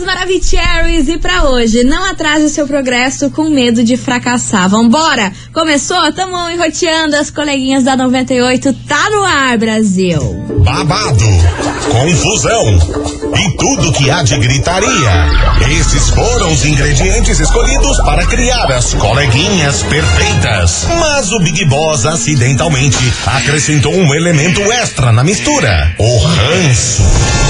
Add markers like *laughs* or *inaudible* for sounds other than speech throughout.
Maravicheries! E pra hoje, não atrase o seu progresso com medo de fracassar. Vambora! Começou? Tamo enroteando as coleguinhas da 98. Tá no ar, Brasil! Babado, confusão e tudo que há de gritaria. Esses foram os ingredientes escolhidos para criar as coleguinhas perfeitas. Mas o Big Boss acidentalmente acrescentou um elemento extra na mistura: o ranço.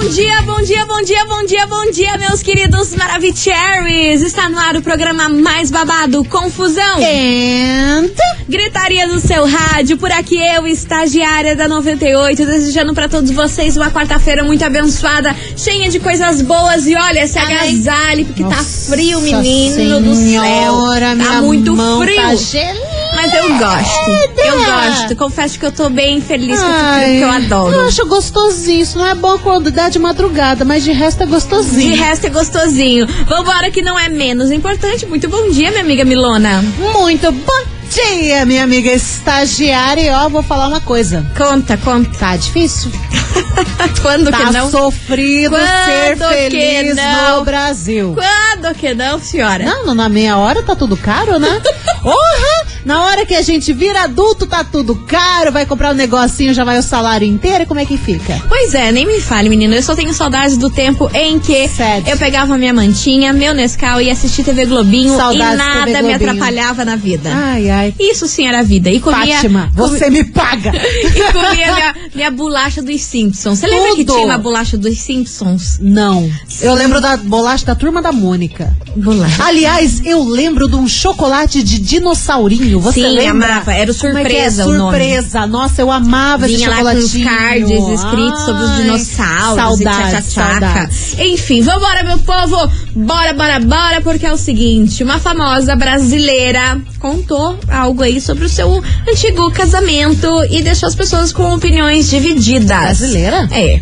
Bom dia, bom dia, bom dia, bom dia, bom dia, meus queridos Maravicheries! Está no ar o programa mais babado, Confusão. And... Gritaria do seu rádio, por aqui eu, estagiária da 98, desejando para todos vocês uma quarta-feira muito abençoada, cheia de coisas boas e olha, se agasalhe, porque tá frio, menino senhora, do céu. Tá muito frio. Tá gelada. Mas eu gosto. Eu gosto. Confesso que eu tô bem feliz com Ai, que eu adoro. Eu acho gostosinho. Isso não é bom quando dá de madrugada, mas de resto é De gostosinho. resto é gostosinho. Vambora que não é menos importante. Muito bom dia, minha amiga Milona. Muito bom dia, minha amiga estagiária. E ó, vou falar uma coisa. Conta, conta. Tá difícil? *laughs* Quando Tá que não? sofrido ser Quando que feliz no Brasil. Quando que não, senhora? Não, não, na meia hora tá tudo caro, né? *laughs* Porra! Na hora que a gente vira adulto, tá tudo caro, vai comprar um negocinho, já vai o salário inteiro, e como é que fica? Pois é, nem me fale, menino. Eu só tenho saudades do tempo em que Sério. eu pegava minha mantinha, meu Nescau e assistia TV Globinho Saudades e nada TV me Globinho. atrapalhava na vida. Ai, ai. Isso sim era vida. E comia. Fátima, você me paga! *laughs* E comia minha, minha bolacha dos Simpsons. Você lembra que tinha uma bolacha dos Simpsons? Não. Eu lembro da bolacha da turma da Mônica. Bolacha. Aliás, eu lembro de um chocolate de dinossaurinho. Você Sim, lembra? amava. Era o Como é é? surpresa nome. Surpresa. Nossa, eu amava esse Vinha lá com os chocolatinho. cards escritos sobre os Ai, dinossauros e tchá-tchá-tchaca. saudades. Enfim, vambora, meu povo! Bora, bora, bora, porque é o seguinte: uma famosa brasileira contou algo aí sobre o seu antigo casamento e deixou as pessoas com opiniões divididas. Brasileira? É.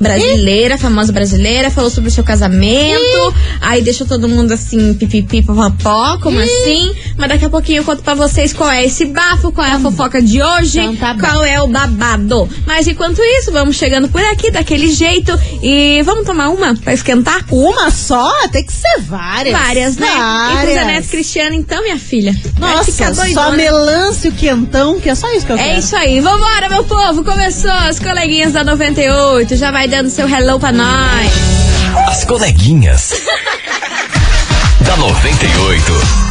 Brasileira, famosa brasileira, falou sobre o seu casamento, aí deixou todo mundo assim, pipipi, popopó, como assim? Mas daqui a pouquinho eu conto pra vocês qual é esse bafo, qual é a fofoca de hoje, Então tá qual é o babado. Mas enquanto isso, vamos chegando por aqui daquele jeito e vamos tomar uma pra esquentar? Uma só? Tem que ser várias. Várias, né? E com Várias. Neto Cristiano, então, minha filha. Nossa, só melancia e o quentão, que é só isso que eu É quero. isso aí, vambora, meu povo! Começou as coleguinhas da 98, já vai dando seu hello pra nós. As coleguinhas. *laughs* da 98.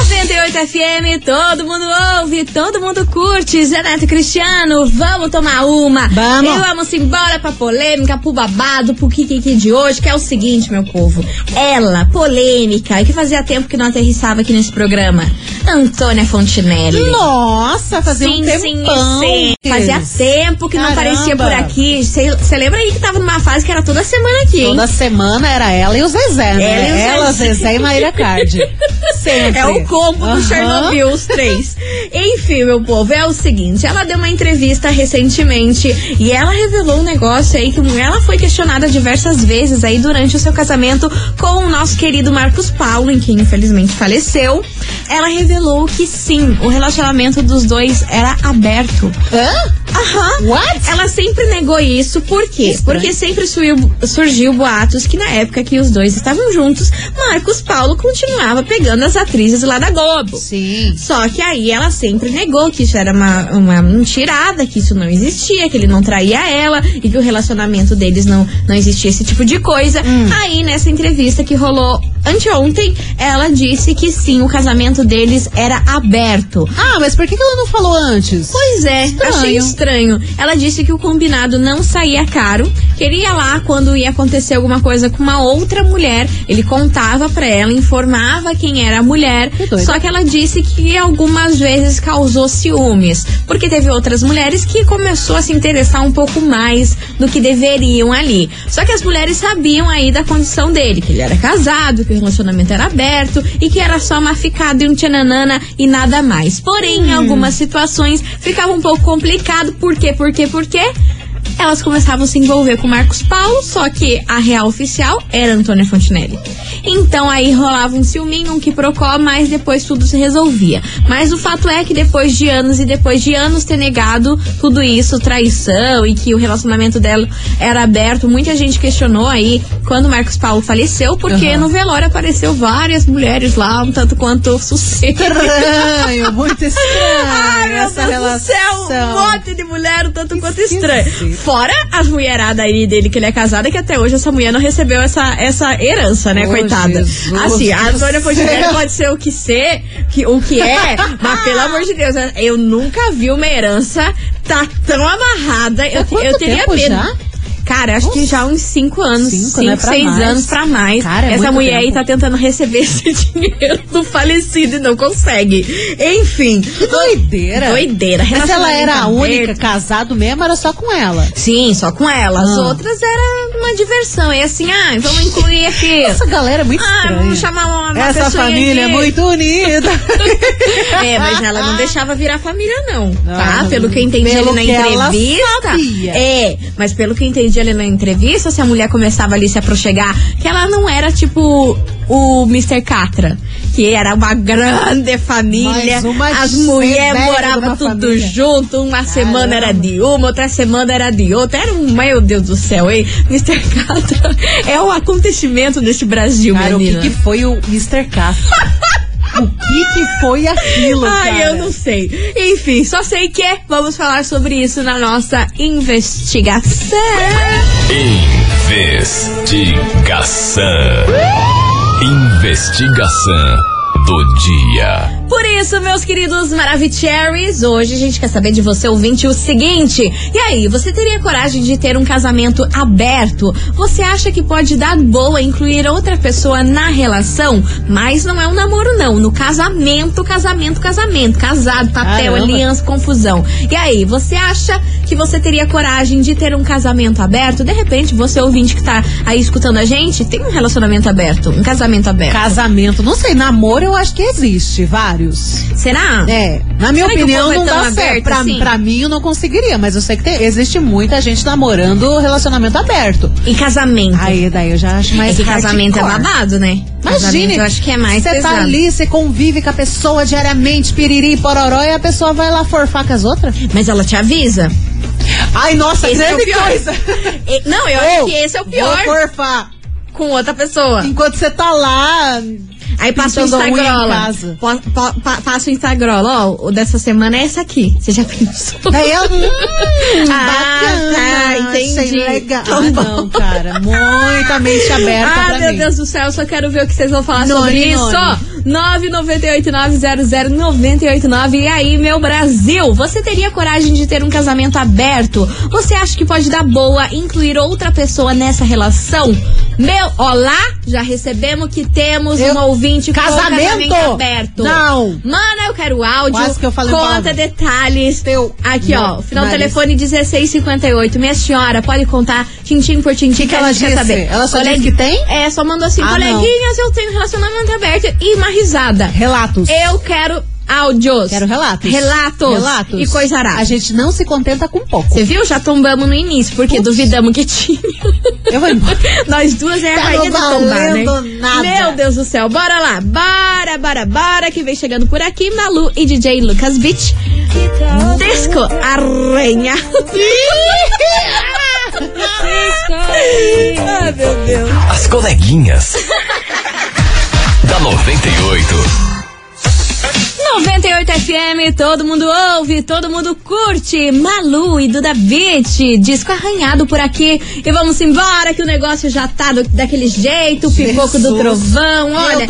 98 FM, todo mundo ouve, todo mundo curte. Zé Neto Cristiano, vamos tomar uma. Vamos. E vamos embora pra polêmica, pro babado, pro Kikiki de hoje, que é o seguinte, meu povo. Ela, polêmica, e que fazia tempo que não aterrissava aqui nesse programa. Antônia Fontinelli. Nossa, fazia um tempão. sim. Fazia tempo que não Caramba. aparecia por aqui. Você lembra aí que tava numa fase que era toda semana aqui, hein? Toda semana era ela e o Zezé, né? Ela e o ela, Zezé. Zezé e Maíra Cardi. *laughs* Sempre. É o combo do Aham. Chernobyl, os três. *laughs* Enfim, meu povo, é o seguinte: ela deu uma entrevista recentemente e ela revelou um negócio aí que ela foi questionada diversas vezes aí durante o seu casamento com o nosso querido Marcos Paulo, em que infelizmente faleceu. Ela revelou que sim, o relacionamento dos dois era aberto. Hã? Aham. What? Ela sempre negou isso, por quê? Porque sempre surgiu, surgiu boatos que na época que os dois estavam juntos, Marcos Paulo continuava pegando as atrizes lá da Globo. Sim. Só que aí ela sempre negou que isso era uma, uma mentirada, que isso não existia, que ele não traía ela e que o relacionamento deles não, não existia esse tipo de coisa. Hum. Aí nessa entrevista que rolou anteontem, ela disse que sim, o casamento deles era aberto. Ah, mas por que ela não falou antes? Pois é, Estranho. achei estranho. Ela disse que o combinado não saía caro, que ele ia lá quando ia acontecer alguma coisa com uma outra mulher. Ele contava pra ela, informava quem era a mulher. Que. Só que ela disse que algumas vezes causou ciúmes, porque teve outras mulheres que começou a se interessar um pouco mais do que deveriam ali. Só que as mulheres sabiam aí da condição dele, que ele era casado, que o relacionamento era aberto e que era só uma ficada e um tchananana e nada mais. Porém, em algumas situações ficava um pouco complicado. Por quê? Por quê? Por quê? Elas começavam a se envolver com Marcos Paulo, só que a real oficial era Antônia Fontinelli. Então aí rolava um ciúminho, um que procó, mas depois tudo se resolvia. Mas o fato é que depois de anos e depois de anos ter negado tudo isso, traição e que o relacionamento dela era aberto, muita gente questionou aí quando Marcos Paulo faleceu, porque Uhum. no velório apareceu várias mulheres lá, um tanto quanto sucesso. Estranho, muito estranho. *laughs* Ai, meu essa Deus relação. do céu, um monte de mulher, um tanto quanto estranho. Fora as mulheradas aí dele, que ele é casado, que até hoje essa mulher não recebeu essa, essa herança, né, Oh, coitada. Jesus assim, a Antônia Fontenelle pode ser o que ser, que, o que é, mas pelo amor de Deus, eu nunca vi uma herança tá tão amarrada. Eu, Há eu teria medo. já? Cara, acho que já uns cinco anos, Cinco, cinco, né? Anos pra mais. Cara, é Essa mulher aí tempo. tá tentando receber *laughs* esse dinheiro do falecido e não consegue. Enfim. Que doideira. Doideira. Mas ela era a única, aberto. casado mesmo, era só com ela. Sim, só com ela. As Ah. outras era uma diversão. E assim, ah, vamos incluir aqui. Essa galera é muito Ah, estranha. vamos chamar uma, uma Essa família é aqui. muito unida. *laughs* É, mas ela não *laughs* deixava virar família, não. Tá? Ah, Pelo que eu entendi pelo ali na entrevista. sabia. É, mas pelo que eu entendi ali na entrevista, se a mulher começava ali a se aproxegar, que ela não era tipo o Mr. Catra. Que era uma grande família. Uma As mulheres moravam tudo família. junto. Uma semana era de uma, outra semana era de outra. Era um, meu Deus do céu, hein? Mr. Catra é um acontecimento desse Brasil, Cara, o que, menina. que foi o Mr. Castro? *laughs* o que, que foi aquilo, Ai, cara? eu não sei. Enfim, só sei que vamos falar sobre isso na nossa investigação. Investigação. Investigação do dia. Por isso, meus queridos Maravicheries, hoje a gente quer saber de você, ouvinte, o seguinte. E aí, você teria coragem de ter um casamento aberto? Você acha que pode dar boa incluir outra pessoa na relação? Mas não é um namoro, não. No casamento, casamento, casamento. Casado, papel, Caramba. aliança, confusão. E aí, você acha que você teria coragem de ter um casamento aberto? De repente, você ouvinte que tá aí escutando a gente, tem um relacionamento aberto, um casamento aberto. Casamento, não sei, namoro eu acho que existe, vários. Será? É, na minha Será opinião é não dá certo. Pra, assim? pra mim eu não conseguiria, mas eu sei que tem- existe muita gente namorando relacionamento aberto. Em casamento. Aí daí eu já acho é mais que casamento é hardcore. babado, né? Imagine, eu acho que é mais Você tá ali, você convive com a pessoa diariamente, piriri, pororó, e a pessoa vai lá forfar com as outras? Mas ela te avisa. Ai, nossa, Esse é grande pior. coisa. *laughs* E- não, eu acho que esse é o pior Vou forfar. com outra pessoa. Enquanto você tá lá. Aí passa o Instagram. Passa o Instagram. Ó, o dessa semana é essa aqui. Você já pensou? *laughs* Daí eu. Hum, Ah, bacana, tá, entendi. Legal. Tá ah, não, cara. Muita mente aberta Ah, pra meu mim. Deus do céu, só quero ver o que vocês vão falar Noni, sobre isso. noni. 998900989. E aí, meu Brasil, você teria coragem de ter um casamento aberto? Você acha que pode dar boa incluir outra pessoa nessa relação? Meu, olá, já recebemos que temos Eu- um ouvinte com Casamento? casamento aberto. Não. Mana, eu quero áudio. Quase que eu falei Conta palavra. detalhes. Teu Aqui, ó, final nariz. telefone 1658. Minha senhora, pode contar tintim por tintim que, que a ela quer disse? saber. Ela só Coleg- disse que tem? É, só mandou assim, Ah, coleguinhas, eu tenho relacionamento aberto e uma risada. Relatos. Eu quero áudios. Quero relatos. Relatos. Relatos. E coisará. A gente não se contenta com pouco. Você viu? Já tombamos no início, porque duvidamos que tinha. Eu vou embora. *laughs* Nós duas é a Tá rainha não tombar, né? nada. Meu Deus do céu. Bora lá. Bora, bora, bora. Que vem chegando por aqui, Malu e DJ Lucas Beach. Disco Arranha. *laughs* ah, meu Deus. As coleguinhas. da 98. 98 FM, todo mundo ouve, todo mundo curte. Malu e Duda Beat, disco arranhado por aqui. E vamos embora que o negócio já tá do- daquele jeito, o pipoco do trovão. Olha,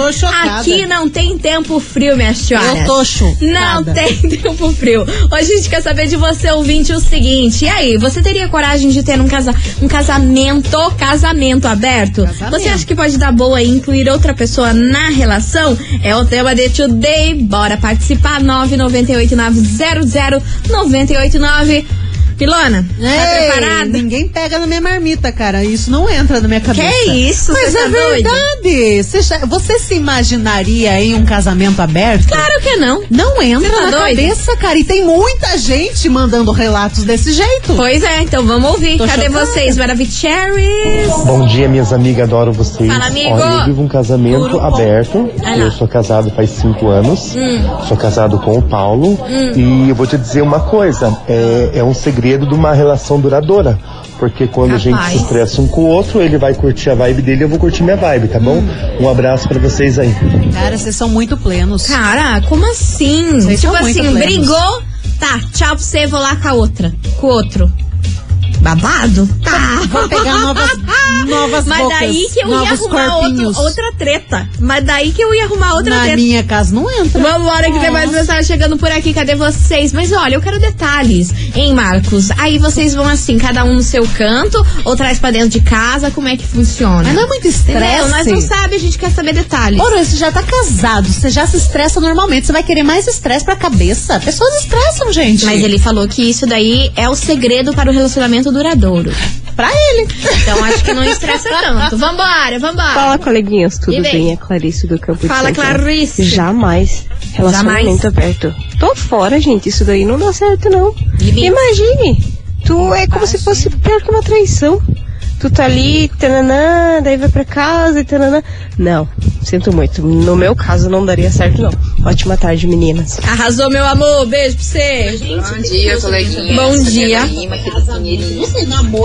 aqui não tem tempo frio, minha senhora. Eu tô chocada. Não tem *laughs* tempo frio. Hoje a gente quer saber de você, ouvinte, o seguinte. E aí, você teria coragem de ter um, casa, um casamento, casamento aberto? Casamento. Você acha que pode dar boa e incluir outra pessoa na relação? É o tema de Today. Bora participar. 998900989. Pilona, tá Ei, preparada? Ninguém pega na minha marmita, cara. Isso não entra na minha cabeça. Que isso, Mas você é tá doida? verdade. Você, já- você se imaginaria em um casamento aberto? Claro que não. Não entra tá na doida? cabeça, cara. E tem muita gente mandando relatos desse jeito. Pois é, então vamos ouvir. Tô Cadê chocada. vocês, Maravicheries? Bom dia, minhas amigas, adoro vocês. Fala, amigo. Olha, eu vivo um casamento aberto. Lá. Eu sou casado faz cinco anos. Hum. Sou casado com o Paulo. E eu vou te dizer uma coisa: é, é um segredo de uma relação duradoura. Porque quando a gente se estressa um com o outro, ele vai curtir a vibe dele e eu vou curtir minha vibe, tá bom? Hum. Um abraço pra vocês aí. Cara, vocês são muito plenos. Cara, como assim? Vocês tipo assim, plenos. brigou, tá, tchau pra você, vou lá com a outra. Com o outro. Babado? Tá. *laughs* Vou pegar novas, novas Mas bocas, daí que eu ia arrumar corpinhos. outro, outra treta. Mas daí que eu ia arrumar outra Na treta. minha casa não entra. Vambora que tem mais mensagem chegando por aqui, cadê vocês? Mas olha, eu quero detalhes, hein, Marcos? Aí vocês vão assim, cada um no seu canto, ou traz pra dentro de casa, como é que funciona? Mas não é muito estresse. Nós não sabemos, a gente quer saber detalhes. Ora, você já tá casado, você já se estressa normalmente, você vai querer mais estresse pra cabeça. Pessoas estressam, gente. Mas ele falou que isso daí é o segredo para o relacionamento duradouro. Pra ele. Então acho que não estressa tanto. Vambora, vambora. Fala, coleguinhas, tudo E bem? É Clarice do Campo de Fala. Clarice. Jamais. Relacionamento Jamais. aberto. Tô fora, gente. Isso daí não dá certo, não. E? Imagine. Tu é como se fosse pior que uma traição. Tu tá ali, tananã, daí vai pra casa e tananã. Não, sinto muito. No meu caso, não daria certo, não. Ótima tarde, meninas. Arrasou, meu amor. Beijo pra você. Bom dia, coleguinha. Bom dia.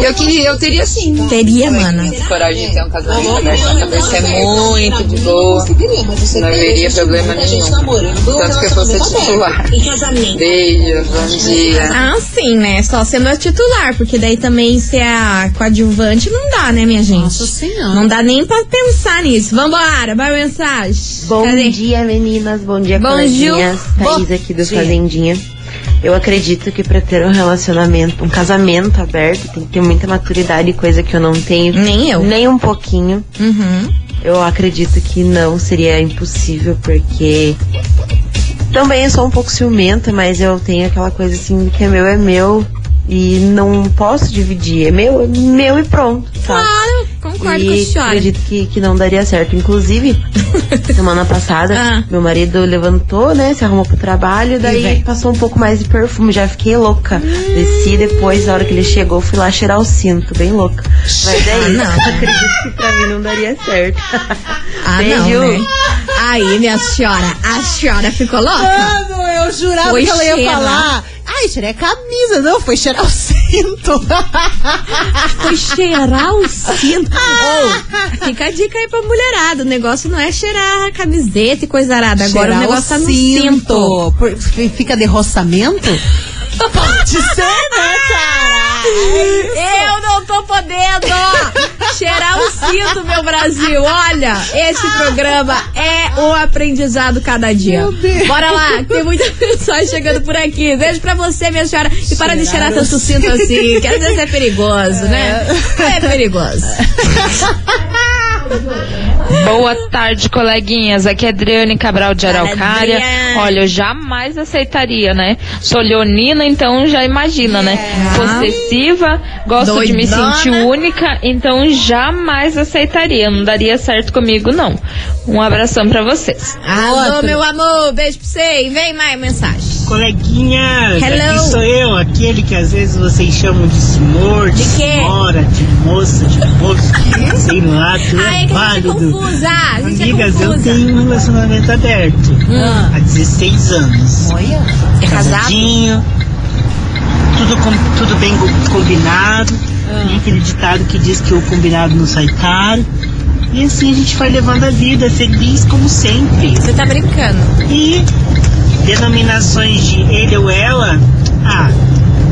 Eu queria, eu teria sim. Teria, mana. Coragem de ter um casamento aberto na cabeça é muito de boa. Não haveria problema nenhum. Tanto que eu fosse titular. Beijo, bom dia. Ah, sim, né? Só sendo a titular, porque daí também ser a coadjuvante não dá, né, minha gente? Nossa Senhora. Não dá nem pra pensar nisso. Vambora, vai mensagem. Bom Cadê? dia, meninas. Bom dia, Bom coleguinhas. dia. Thaís aqui do dia. Fazendinha. Eu acredito que pra ter um relacionamento, um casamento aberto, tem que ter muita maturidade, coisa que eu não tenho. Nem eu. Nem um pouquinho. Uhum. Eu acredito que não seria impossível, porque também eu sou um pouco ciumenta, mas eu tenho aquela coisa assim, que é meu é meu e não posso dividir. É meu, é meu e pronto, sabe? Claro, concordo com a e senhora. acredito que, que não daria certo. Inclusive, *laughs* semana passada, Ah. meu marido levantou, né? Se arrumou pro trabalho, daí passou um pouco mais de perfume. Já fiquei louca. Desci depois, na hora que ele chegou, fui lá cheirar o cinto, bem louca. Mas é Ah, isso. não. *laughs* Acredito que pra mim não daria certo. Ah, Beijo. não, né? Aí, minha senhora, a senhora ficou louca? Mano, eu jurava Foi que ela ia cheirar. falar. Ai, tirei a camisa. Não, foi cheirar o cinto. *laughs* Foi cheirar o cinto. Ô, fica a dica aí pra mulherada. O negócio não é cheirar a camiseta e coisa arada. Agora o negócio tá no cinto. Por- Fica de roçamento? *laughs* Pode ser, né, cara? Eu não tô podendo cheirar o cinto, meu Brasil. Olha, esse programa é um aprendizado cada dia. Bora lá, tem muita mensagem chegando por aqui. Beijo pra você, minha senhora. E para de cheirar tanto cinto assim, que às vezes é perigoso, né? É perigoso. *laughs* Boa tarde, coleguinhas. Aqui é Adriane Cabral de Araucária. Adriane. Olha, eu jamais aceitaria, né? Sou leonina, então já imagina, né? Possessiva, gosto de me Doidona. sentir única, então jamais aceitaria. Não daria certo comigo, não. Um abração pra vocês. Alô, Outro. meu amor, beijo pra você. E vem mais mensagem. Coleguinhas, Hello. Aquele que às vezes vocês chamam de senhor, de, De senhora, de moça, de moço, *laughs* sei lá, tu Ai, é é válido. confusa. Amigas, é eu tenho um relacionamento aberto Hum. há 16 anos. Olha. É casado? Casadinho, tudo, com- tudo bem co- combinado. Ah. Tem aquele ditado que diz que o combinado não sai caro. E assim a gente vai levando a vida, feliz como sempre. Você tá brincando. E denominações de ele ou ela, ah,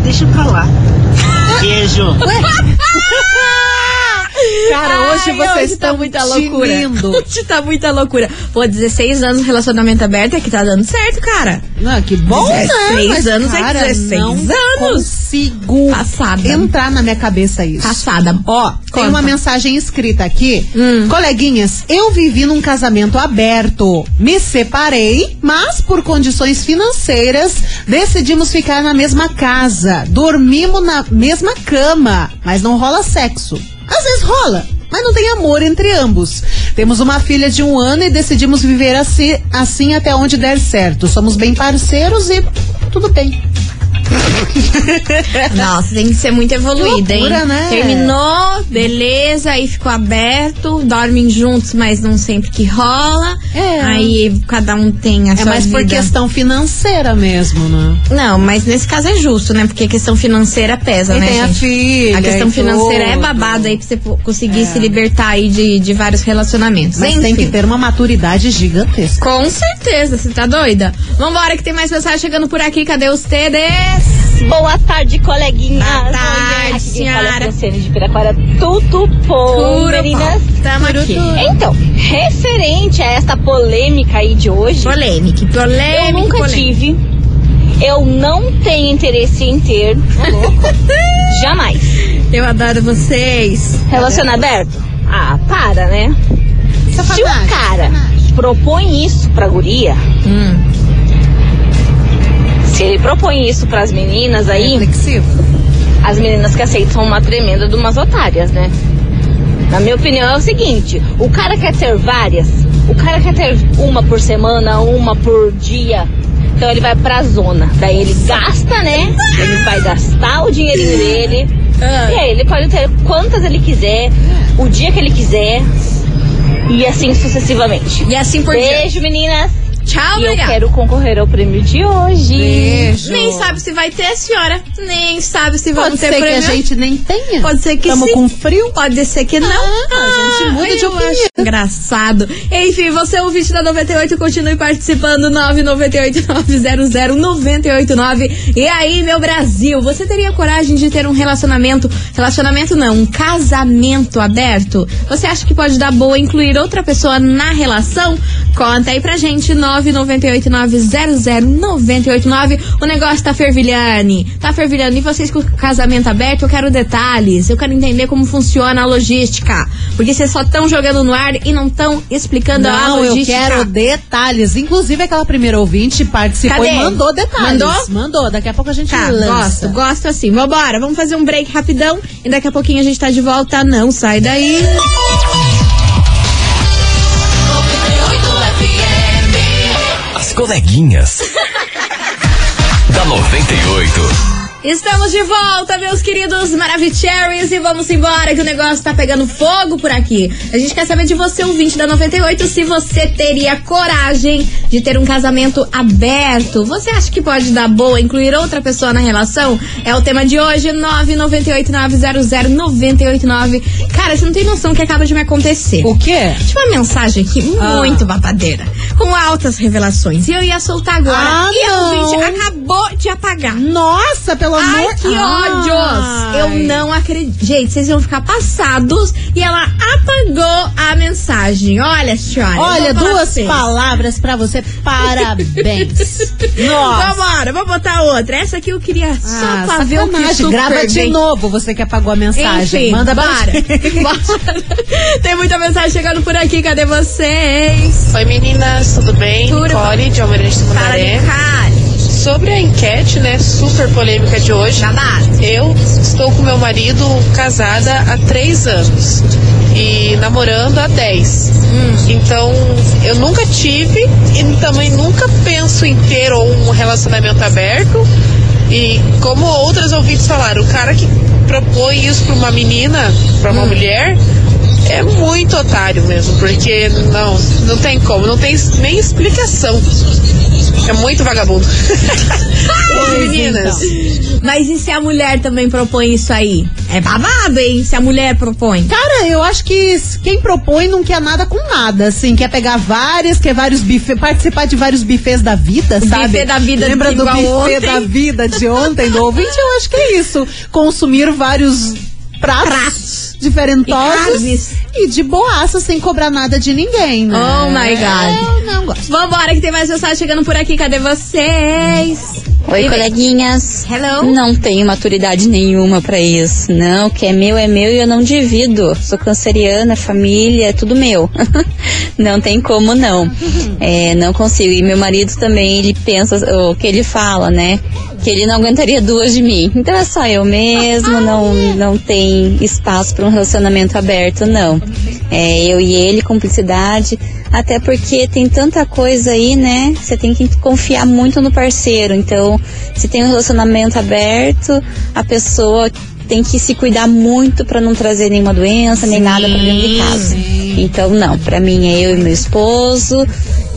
deixa pra lá. Beijo. *laughs* Cara, hoje Ai, vocês hoje tá estão muita loucura. tinindo. *laughs* Hoje tá muita loucura. Pô, 16 anos relacionamento aberto é que tá dando certo, cara. Não, que bom, 16 né? Mas, anos é cara, 16 não anos. consigo Passada. entrar na minha cabeça isso. Passada. Ó, tem Conta. uma mensagem escrita aqui. Hum. Coleguinhas, eu vivi num casamento aberto. Me separei, mas por condições financeiras decidimos ficar na mesma casa. Dormimos na mesma cama, mas não rola sexo. Às vezes rola, mas não tem amor entre ambos. Temos uma filha de um ano e decidimos viver assim, assim até onde der certo. Somos bem parceiros e tudo bem. *laughs* Nossa, tem que ser muito evoluída, loucura, hein? né? Terminou, beleza, aí ficou aberto, dormem juntos, mas não sempre que rola. É. Aí cada um tem a É sua mais por questão financeira mesmo, né? Não, mas nesse caso é justo, né? Porque a questão financeira pesa, E né, tem a gente? filha A questão financeira é babada aí pra você conseguir se libertar aí de, de vários relacionamentos. Mas Enfim. tem que ter uma maturidade gigantesca. Com certeza, você tá doida? Vambora que tem mais mensagem chegando por aqui. Cadê os TDs? Boa tarde, coleguinha. Boa tarde, Aqui é senhora. a Franciane de Piraquara. Tudo bom, meninas? Tamo aqui. Então, referente a esta polêmica aí de hoje. Polêmica, polêmica. Eu nunca polêmica. tive. Eu não tenho interesse em ter. *laughs* Jamais. Eu adoro vocês. Relacionamento aberto? Ah, para, né? Se o cara propõe isso pra guria, Hum. Se ele propõe isso pras meninas aí, Reflexivo. as meninas que aceitam uma tremenda de umas otárias, né? Na minha opinião é o seguinte, o cara quer ter várias, o cara quer ter uma por semana, uma por dia. Então ele vai pra zona. Daí ele gasta, né? Ele vai gastar o dinheirinho dele. Ah. E aí ele pode ter quantas ele quiser, o dia que ele quiser. E assim sucessivamente. E assim por diante. Beijo, meninas. Tchau, E eu obrigada. quero concorrer ao prêmio de hoje. Beijo. Nem sabe se vai ter, senhora. Nem sabe se Pode vamos ter ser que prêmio. a gente nem tenha. Pode ser que Tamo sim. com frio. Pode ser que não. Ah, a gente muda de eu opinião. acho Engraçado. Enfim, você é o ouvinte da 98, continue participando. 998-900-989. E aí, meu Brasil, você teria coragem de ter um relacionamento? Relacionamento não, um casamento aberto? Você acha que pode dar boa incluir outra pessoa na relação? Conta aí pra gente, 998-900-989. O negócio tá fervilhando. Tá fervilhando. E vocês com o casamento aberto, eu quero detalhes. Eu quero entender como funciona a logística. Porque vocês só estão jogando no ar e não estão explicando a Não, eu logística. quero detalhes. Inclusive, aquela primeira ouvinte participou Cadê? e mandou detalhes. Mandou? Mandou. Daqui a pouco a gente Tá, lança. gosto, gosto assim. Vambora, vamos fazer um break rapidão e daqui a pouquinho a gente tá de volta. Não sai daí. Coleguinhas. *laughs* da 98. Estamos de volta, meus queridos Maravicheries, e vamos embora que o negócio tá pegando fogo por aqui. A gente quer saber de você, ouvinte da 98, se você teria coragem de ter um casamento aberto. Você acha que pode dar boa incluir outra pessoa na relação? É o tema de hoje, 998900989. Cara, você não tem noção do que acaba de me acontecer. O quê? Tinha uma mensagem aqui Ah. muito babadeira, com altas revelações. E eu ia soltar agora. Ah, e não. a ouvinte acabou de apagar. Nossa, pelo Ai, amor que ódios! Ai. Eu não acredito. Gente, vocês vão ficar passados e ela apagou a mensagem. Olha, senhora. Olha, vou duas vocês. palavras pra você. Parabéns. *laughs* Nossa. Vambora, vamos botar outra. Essa aqui eu queria só Ah, pra ver o que super Grava de bem. novo, você que apagou a mensagem. Enfim, Manda. *laughs* Bora. Tem muita mensagem chegando por aqui. Cadê vocês? Oi meninas, tudo bem? Tudo Nicole de Almirante de cara. Sobre a enquete, né, super polêmica de hoje, eu estou com meu marido casada há três anos e namorando há dez. Então, eu nunca tive e também nunca penso em ter um relacionamento aberto. E como outras ouvintes falaram, o cara que propõe isso para uma menina, para uma mulher, é muito otário mesmo, porque não, não tem como, não tem nem explicação. É muito vagabundo. *laughs* Beijo, meninas. Mas e se a mulher também propõe isso aí? É babado, hein? Se a mulher propõe. Cara, eu acho que quem propõe não quer nada com nada, assim, quer pegar várias, quer vários bufês, participar de vários bufês da vida, sabe? buffet da vida Lembra do buffet ontem? da vida de ontem, do ouvinte? Eu acho que é isso. Consumir vários pratos. Diferentosos E e, de boaça, sem cobrar nada de ninguém, né? Oh my God. Eu não gosto. Vambora, que tem mais mensagem chegando por aqui. Cadê vocês? Oi, E- coleguinhas. Hello. Não tenho maturidade nenhuma pra isso. Não, o que é meu é meu e eu não divido. Sou canceriana, família, é tudo meu. *laughs* não tem como não. *laughs* É, não consigo. E meu marido também, ele pensa o que ele fala, né? Que ele não aguentaria duas de mim. Então é só eu mesmo, não, não tem espaço para um relacionamento aberto, não. É eu e ele, cumplicidade. Até porque tem tanta coisa aí, né? Você tem que confiar muito no parceiro. Então, se tem um relacionamento aberto, a pessoa tem que se cuidar muito para não trazer nenhuma doença, nem nada pra dentro de casa. Então, não, pra mim é eu e meu esposo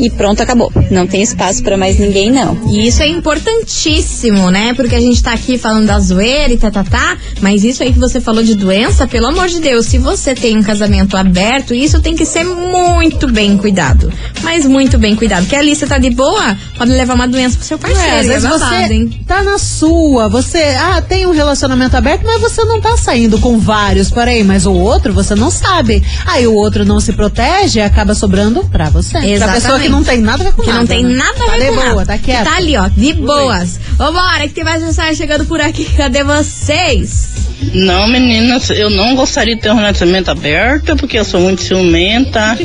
e pronto, acabou. Não tem espaço pra mais ninguém, não. E isso é importantíssimo, né? Porque a gente tá aqui falando da zoeira e tá, tá, tá. Mas isso aí que você falou de doença, pelo amor de Deus, se você tem um casamento aberto, isso tem que ser muito bem cuidado. Mas muito bem cuidado. Porque ali você tá de boa, pode levar uma doença pro seu parceiro. É, às é vezes babado, você hein? tá na sua, você ah, tem um relacionamento aberto, mas você não tá saindo com vários, porém, mas o outro você não sabe. Aí o outro não se protege e acaba sobrando pra você. Pra Exatamente. pessoa que não tem nada a ver com Que nada. não tem né? nada a tá ver de com boa, nada. tá Que quieto. Tá ali, ó, de boas. Vambora, que tem mais mensagem chegando por aqui. Cadê vocês? Não, meninas, eu não gostaria de ter um relacionamento aberto, porque eu sou muito ciumenta.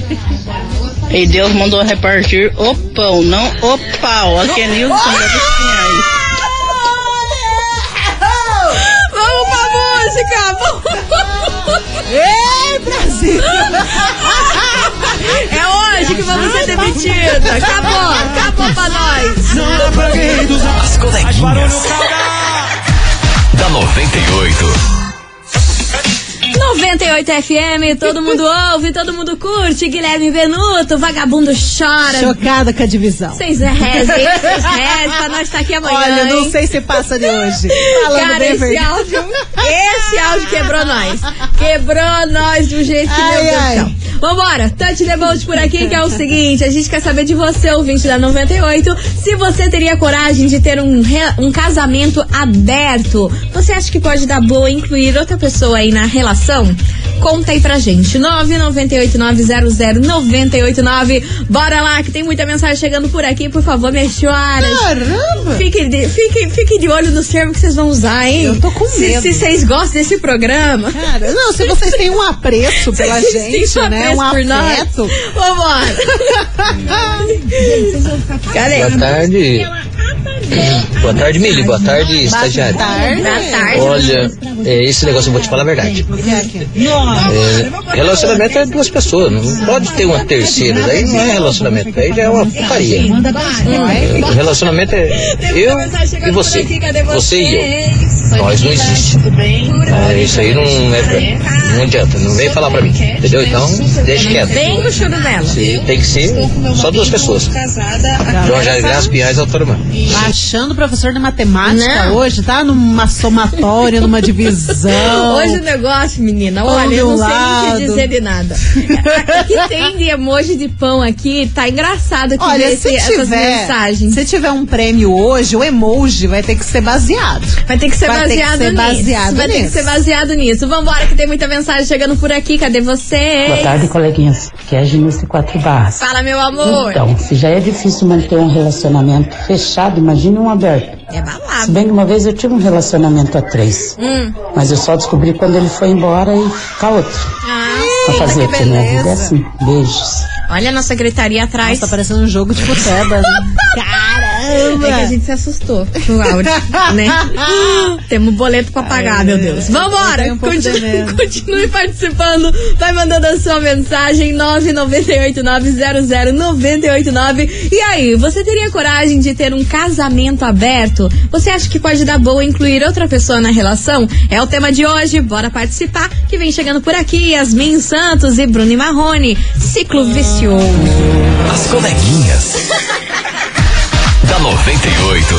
E Deus mandou repartir o pão, não o pau. Aqui é Nilson da Pinhais. Vamos pra música! Vamos! Ei, Brasil! *laughs* É hoje que vamos ser demitidos. Acabou, acabou pra nós. As coleguinhas. Da 98. 98 FM, todo mundo ouve, todo mundo curte. Guilherme Venuto, vagabundo chora. Chocada com a divisão. Vocês rezem, vocês rezem pra nós estar aqui amanhã. Olha, eu não hein? sei se passa de hoje. Falando Cara, esse verdade. áudio, esse áudio quebrou nós. Quebrou nós de um jeito que, Ai, meu Deus ai. do céu. Vambora, Bolt por aqui, que é o seguinte, a gente quer saber de você, ouvinte da 98, se você teria coragem de ter um, um casamento aberto. Você acha que pode dar boa incluir outra pessoa aí na relação? Conta aí pra gente, 998900989. Bora lá, que tem muita mensagem chegando por aqui, por favor, minhas senhoras. Caramba! Fiquem de, fiquem, fiquem de olho nos termos que vocês vão usar, hein? Eu tô com Se- medo. Se vocês gostam desse programa. Cara, não, se vocês têm um apreço *laughs* pela gente, né? apreço Um por nós? afeto. Vambora. *laughs* Cadê? Boa tarde. Boa tarde, Mili. Boa tarde, estagiário. tarde. Boa tarde. Olha, é, esse negócio eu vou te falar a verdade. É, relacionamento é duas pessoas, não pode ter uma terceira, daí não é relacionamento, aí já é uma putaria. É, relacionamento é eu e você, você e eu. Nós não existe. É, isso aí não é não adianta, não vem falar pra mim, entendeu? Então, deixa quieto. Bem com o choro dela. Tem que ser só duas pessoas. João Jair Graça Pinhais Autorama. Achando professor de matemática Não. hoje, tá? Numa somatória, numa divisão. *laughs* Hoje o negócio, menina, olha, eu não sei o que lado. dizer de nada. O que tem de emoji de pão aqui, tá engraçado aqui Olha, ver se esse- essas tiver, mensagens. se tiver um prêmio hoje, o emoji vai ter que ser baseado. Vai ter que ser Vai ter que baseado ser nisso. baseado Vai ter que nisso. ser baseado nisso. Vambora, que tem muita mensagem chegando por aqui. Cadê você? Boa tarde, coleguinhas. Que é a Genice Quatro Barras. Fala, meu amor. Então, se já é difícil manter um relacionamento fechado, imagine um aberto. É Se balado. bem que uma vez eu tive um relacionamento a três, Hum. mas eu só descobri quando ele foi embora e com a outra. Ah, Pra fazer o que né? É assim. Beijos. Olha a nossa gritaria atrás. Nossa, tá parecendo um jogo de futebol. *laughs* Caramba! É que a gente se assustou com o áudio, né? *laughs* Temos boleto pra pagar, meu Deus. Vambora! um Continue, continue participando. Vai mandando a sua mensagem 998900989. E aí, você teria coragem de ter um casamento aberto? Você acha que pode dar boa incluir outra pessoa na relação? É o tema de hoje. Bora participar. Que vem chegando por aqui Yasmin Santos e Bruno Marrone. Ciclo vicioso. As coleguinhas. *laughs* da 98.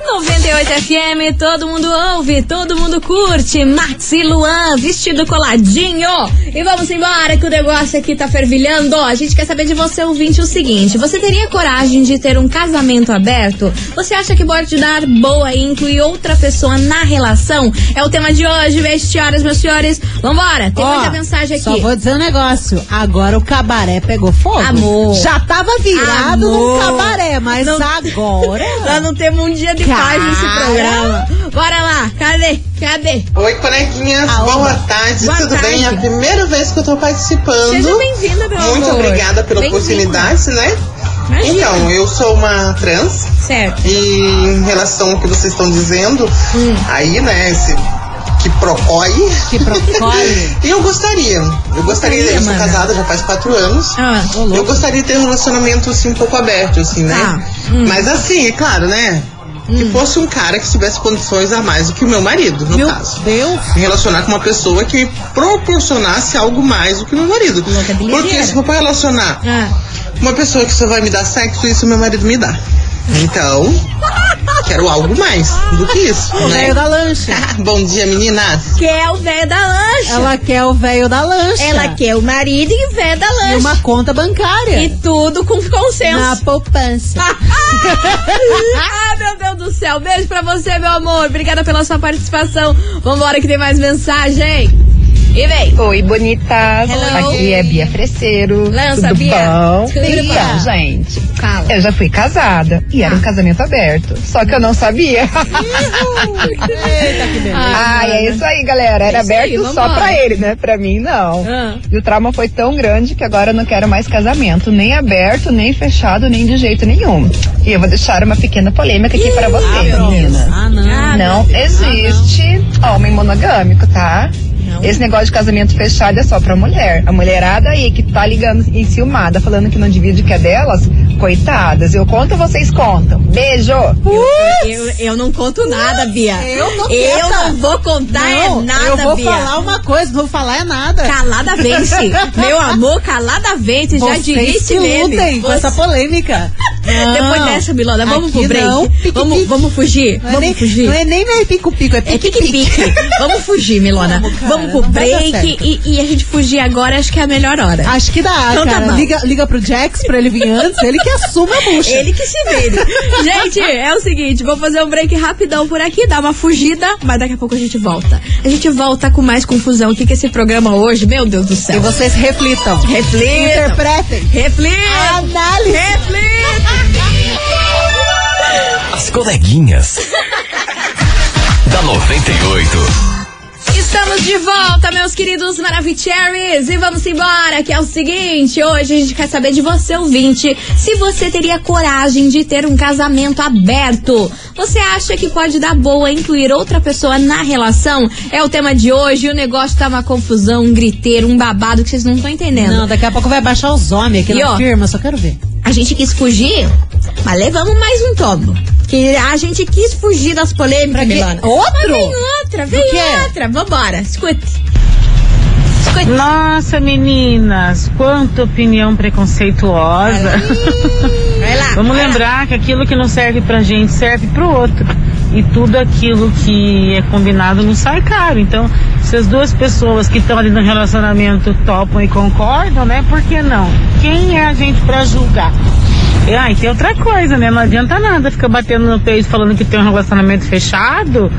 98 FM, todo mundo ouve, todo mundo curte. Max e Luan, vestido coladinho. E vamos embora que o negócio aqui tá fervilhando. A gente quer saber de você, ouvinte, o seguinte: você teria coragem de ter um casamento aberto? Você acha que pode dar boa e incluir outra pessoa na relação? É o tema de hoje, senhoras, meus senhores. Vambora, tem muita mensagem aqui. Só vou dizer um negócio. Agora o cabaré pegou fogo. Amor. Já tava virado Amor. num cabaré, mas Não- agora. *laughs* Nós não temos um dia de paz nesse programa. Bora lá, cadê? Cadê? Oi, coleguinhas, Aoba. boa tarde, Boa tudo tarde. bem? É a primeira vez que eu tô participando. Seja bem-vinda, meu Muito amor. obrigada pela oportunidade, né? Imagina. Então, eu sou uma trans. Certo. E em relação ao que vocês estão dizendo, Hum. aí, né, esse que procói. Que procói. *laughs* e eu gostaria. Eu gostaria, eu sou casada já faz quatro anos. Ah, eu gostaria de ter um relacionamento assim um pouco aberto, assim, né? Tá. Hum. Mas assim, é claro, né? Que fosse um cara que tivesse condições a mais do que o meu marido, no Meu caso. Deus. Me relacionar com uma pessoa que me proporcionasse algo mais do que o meu marido. De Porque se for pra relacionar Ah. uma pessoa que só vai me dar sexo, isso meu marido me dá. Então, quero algo mais do que isso. O né? velho da lancha. Bom dia, meninas. Quer o velho da lancha. Ela quer o velho da lancha. Ela quer o marido e o velho da lancha. E uma conta bancária. E tudo com consenso. Na poupança. *laughs* ah, meu Deus do céu. Beijo pra você, meu amor. Obrigada pela sua participação. Vambora que tem mais mensagem. E vem. Oi, bonitas. Hello. Aqui é Bia Freseiro. Lança, Tudo Bia. bom? Tudo então, bom. gente, Fala. eu já fui casada e era um casamento aberto. Só que eu não sabia. Eita, que beleza. Ai, é isso aí, galera. Era É isso aí, aberto só vambora. pra ele, né? Pra mim, não. Ah. E o trauma foi tão grande que agora eu não quero mais casamento. Nem aberto, nem fechado, nem de jeito nenhum. E eu vou deixar uma pequena polêmica aqui para vocês, meninas. Ah, não. Ah, Não existe homem monogâmico, tá? Não. Esse negócio de casamento fechado é só pra mulher. A mulherada aí que tá ligando enciumada, falando que não divide que é delas, coitadas. Eu conto, vocês contam. Beijo! Eu, eu não conto nada, Bia. Eu tô Eu não vou contar Não, é nada, eu vou Bia. falar uma coisa, não vou falar é nada. Calada vence. *laughs* Meu amor, calada vence. Já que meme. lutem com Você- essa polêmica. *laughs* Depois dessa, Milona, vamos Aqui pro break. não, pique, vamos, pique. vamos fugir? Não é vamos nem, fugir? Não é nem meio pico-pico, é É pique-pique. pique-pique. vamos fugir, Milona. Vamos, vamos pro break e, e a gente fugir agora, acho que é a melhor hora. Acho que dá, Então tá cara. bom. liga, liga pro Jax pra ele vir antes, ele que assuma a bucha. Ele que se vire. *laughs* gente, é o seguinte, vou fazer um break rapidão por aqui, dar uma fugida, mas daqui a pouco a gente volta. A gente volta com mais confusão. O que que é esse programa hoje? Meu Deus do céu. E vocês reflitam. Reflitam. Interpretem. Reflitam. Análise. Reflitam. As coleguinhas. *laughs* da 98. Estamos de volta, meus queridos Maravicheries, e vamos embora, que é o seguinte, hoje a gente quer saber de você, ouvinte, se você teria coragem de ter um casamento aberto. Você acha que pode dar boa incluir outra pessoa na relação? É o tema de hoje, o negócio tá uma confusão, um griteiro, um babado que vocês não estão entendendo. Não, daqui a pouco vai baixar os homens aqui E, na ó, firma, só quero ver. A gente quis fugir, mas levamos mais um tombo. Que a gente quis fugir das polêmicas, quê? Milona. Outro? Mas vem outra, Do vem quê? outra. Vambora, escute. Nossa, meninas, quanta opinião preconceituosa. Vai lá. Vamos *laughs* vai lá. lembrar que aquilo que não serve pra gente serve pro outro. E tudo aquilo que é combinado não sai caro. Então, se as duas pessoas que estão ali no relacionamento topam e concordam, né? Por que não? Quem é a gente pra julgar? E, ah, e tem outra coisa, né? Não adianta nada ficar batendo no peito falando que tem um relacionamento fechado,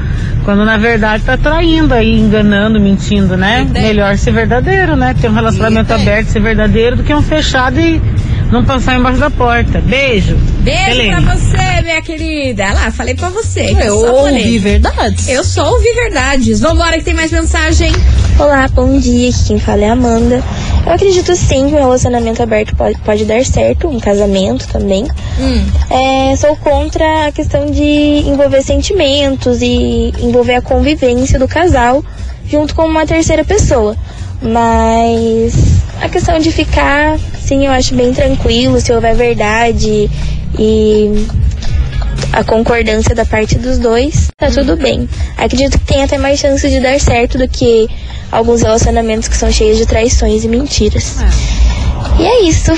quando na verdade tá traindo aí, enganando, mentindo, né? Melhor ser verdadeiro, né? Ter um relacionamento aberto, ser verdadeiro, do que um fechado e não passar embaixo da porta. Beijo. Beijo Helene. pra você, minha querida. Ah lá, falei pra você. que Eu ouvi verdades. Eu só ouvi verdades. Vambora que tem mais mensagem. Olá, bom dia. Aqui quem fala é a Amanda. Eu acredito sim que um relacionamento aberto pode, pode dar certo, um casamento também. Hum. É, sou contra a questão de envolver sentimentos e envolver a convivência do casal junto com uma terceira pessoa. Mas a questão de ficar, sim, eu acho bem tranquilo, se houver verdade e a concordância da parte dos dois, tá tudo bem. Acredito que tem até mais chance de dar certo do que alguns relacionamentos que são cheios de traições e mentiras. E é isso.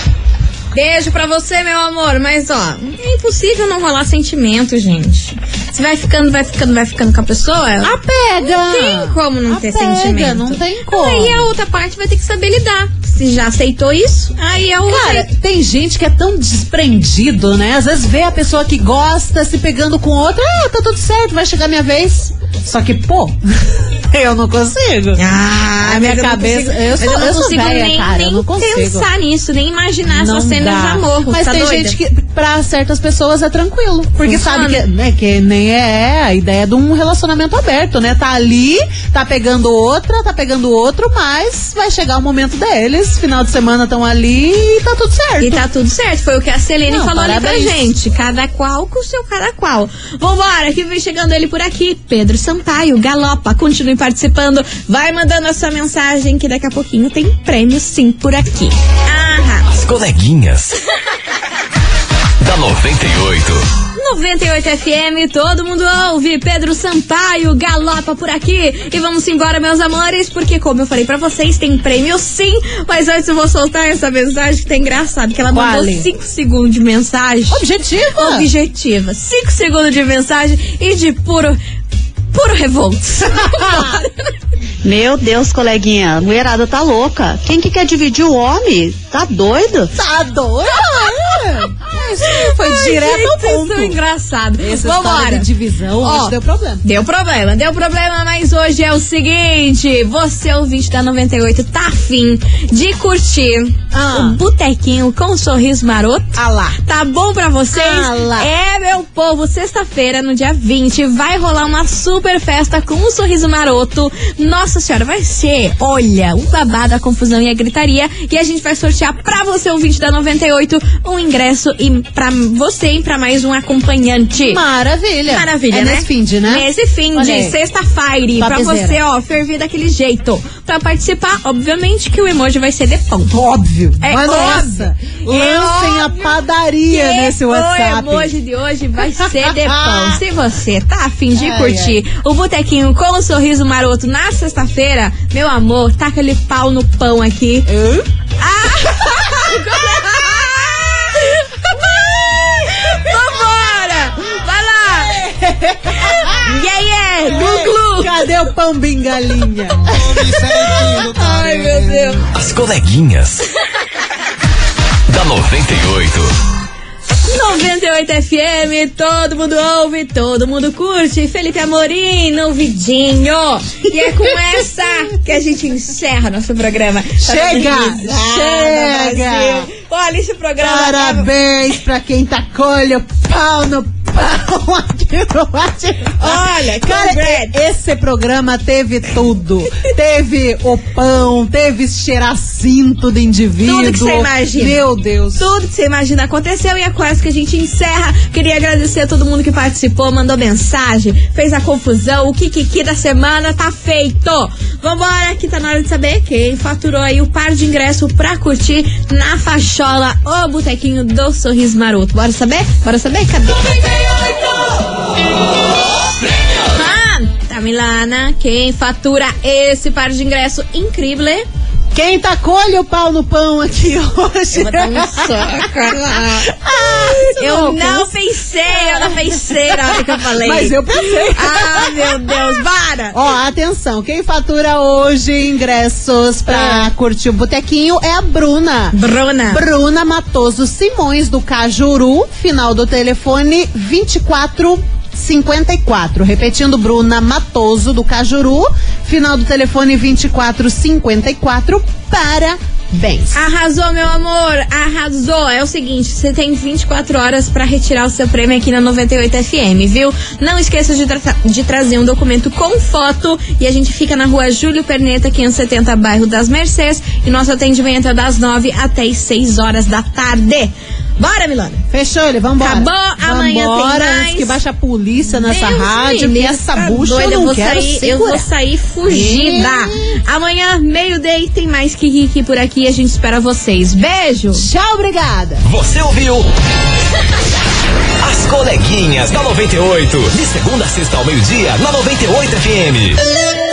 Beijo pra você, meu amor. Mas, ó, é impossível não rolar sentimento, gente. Você vai ficando, vai ficando, vai ficando com a pessoa. Apega. Não tem como não ter Apega, sentimento. não tem como. Aí a outra parte vai ter que saber lidar. Se já aceitou isso, aí a outra. Cara, tem gente que é tão desprendido, né? Às vezes vê a pessoa que gosta se pegando com outra, ah, tá tudo certo, vai chegar minha vez. Só que, pô, *laughs* eu não consigo. Ah, a minha cabeça. eu sou, eu não eu consigo nem, cara, nem eu não consigo. pensar nisso, nem imaginar Não essas cenas dá. de amor. Mas tá tem doida? gente que, pra certas pessoas, é tranquilo. Porque Funciona. sabe que, né, que nem é a ideia de um relacionamento aberto, né? Tá ali, tá pegando outra, tá pegando outro, mas vai chegar o momento deles. Final de semana estão ali e tá tudo certo. E tá tudo certo. Foi o que a Celene Não, falou ali parabéns. pra gente. Cada qual com o seu cada qual. Vambora, que vem chegando ele por aqui. Pedro Sampaio, galopa. Continue participando. Vai mandando a sua mensagem que daqui a pouquinho tem prêmio sim por aqui. Aham. As coleguinhas. *laughs* da 98. 98 FM, todo mundo ouve. Pedro Sampaio, galopa por aqui. E vamos embora, meus amores, porque como eu falei pra vocês, tem prêmio sim. Mas antes eu vou soltar essa mensagem que tá engraçado, que ela Qual? mandou 5 segundos de mensagem. Objetiva? Objetiva. 5 segundos de mensagem e de puro, puro revolto. *laughs* Meu Deus, coleguinha, a mulherada tá louca. Quem que quer dividir o homem? Tá doido? Tá doido? *laughs* Isso foi Ai, direto gente, ao ponto. Vocês são engraçados. Essa Vambora. de divisão Ó, hoje deu problema. Deu problema, deu problema, mas hoje é o seguinte: você, ouvinte da 98, tá afim de curtir o botequinho com um sorriso maroto? Ah lá. Tá bom pra vocês? Ah lá. É, meu povo, sexta-feira, no dia 20, vai rolar uma super festa com um sorriso maroto. Nossa senhora, vai ser, olha, o babado, a confusão e a gritaria. E a gente vai sortear pra você, ouvinte da 98, um ingresso e pra você e pra mais um acompanhante. Maravilha. Maravilha, É né? nesse fim de, né? Nesse fim de aí. sexta-feira. Pra você, ó, ferver daquele jeito. Pra participar, obviamente que o emoji vai ser de pão. Óbvio. É Mas nossa, lancem a padaria nesse WhatsApp. O emoji de hoje vai ser de *laughs* pão. Se você tá afim de Ai, curtir o botequinho com o sorriso maroto na sexta-feira, meu amor, taca aquele pau no pão aqui. Vambora! *laughs* Cadê o pão bingalinha? Ai, meu Deus! As coleguinhas. da 98. 98 FM, todo mundo ouve, todo mundo curte. Felipe Amorim no vidinho. E é com essa que a gente encerra nosso programa. Chega! Parabenizada, Chega! Brasil. Olha esse programa. Parabéns pra quem tá colhe o pau no pau aqui no WhatsApp. Olha, cara, e- esse programa teve tudo. teve o pão, teve cheirar cinto do indivíduo. Tudo que você imagina. Meu Deus. Tudo que você imagina aconteceu e é com essa que a gente encerra. Queria agradecer a todo mundo que participou, mandou mensagem, fez a confusão. O Kikiki da semana tá feito. Vambora, que tá na hora de saber quem faturou aí o par de ingresso pra curtir na fachola o botequinho do Sorriso Maroto. Bora saber? Bora saber? Cadê? Ah, tá Milana, quem fatura esse par de ingresso incrível? Quem tá colhe o pau no pão aqui *laughs* hoje? Eu um soco lá. *laughs* Eu não pensei, eu não pensei na hora que eu falei. Mas eu pensei. *laughs* Ah, meu Deus, para! Ó, atenção, quem fatura hoje ingressos pra curtir o botequinho é a Bruna. Bruna. Bruna Matoso Simões, do Cajuru, final do telefone 2454. Repetindo, Bruna Matoso, do Cajuru, final do telefone 2454. Parabéns. Arrasou, meu amor, arrasou. É o seguinte, você tem 24 horas pra retirar o seu prêmio aqui na 98 FM, viu? Não esqueça de, tra- de trazer um documento com foto e a gente fica na rua Júlio Perneta, 570, bairro das Mercês, e nosso atendimento é das 9 até as 6 horas da tarde. Bora, Milana. Fechou ele, vambora. Acabou, amanhã tem Vambora, mais. antes que baixa a polícia nessa Deus rádio, me que livre, essa tá bucha doida, eu não vou quero sair, Eu segurar. vou sair fugida. Amanhã, meio-day, tem mais que Kiki por aqui. A gente espera vocês. Beijo. Tchau, obrigada. Você ouviu? As coleguinhas da 98. De segunda a sexta ao meio-dia, na 98 FM.